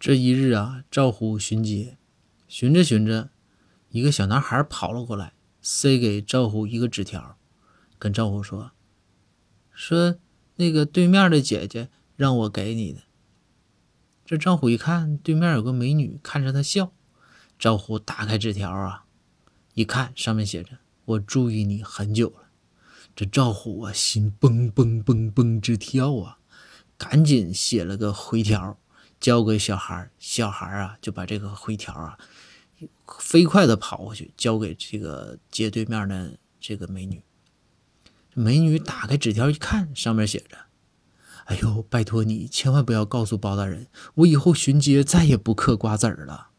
这一日啊，赵虎巡街，巡着巡着，一个小男孩跑了过来，塞给赵虎一个纸条，跟赵虎说：“说那个对面的姐姐让我给你的。”这赵虎一看，对面有个美女看着他笑。赵虎打开纸条啊，一看上面写着：“我注意你很久了。”这赵虎啊，心蹦蹦蹦蹦直跳啊，赶紧写了个回条。交给小孩小孩啊就把这个回条啊飞快的跑过去，交给这个街对面的这个美女。美女打开纸条一看，上面写着：“哎呦，拜托你千万不要告诉包大人，我以后巡街再也不嗑瓜子儿了。”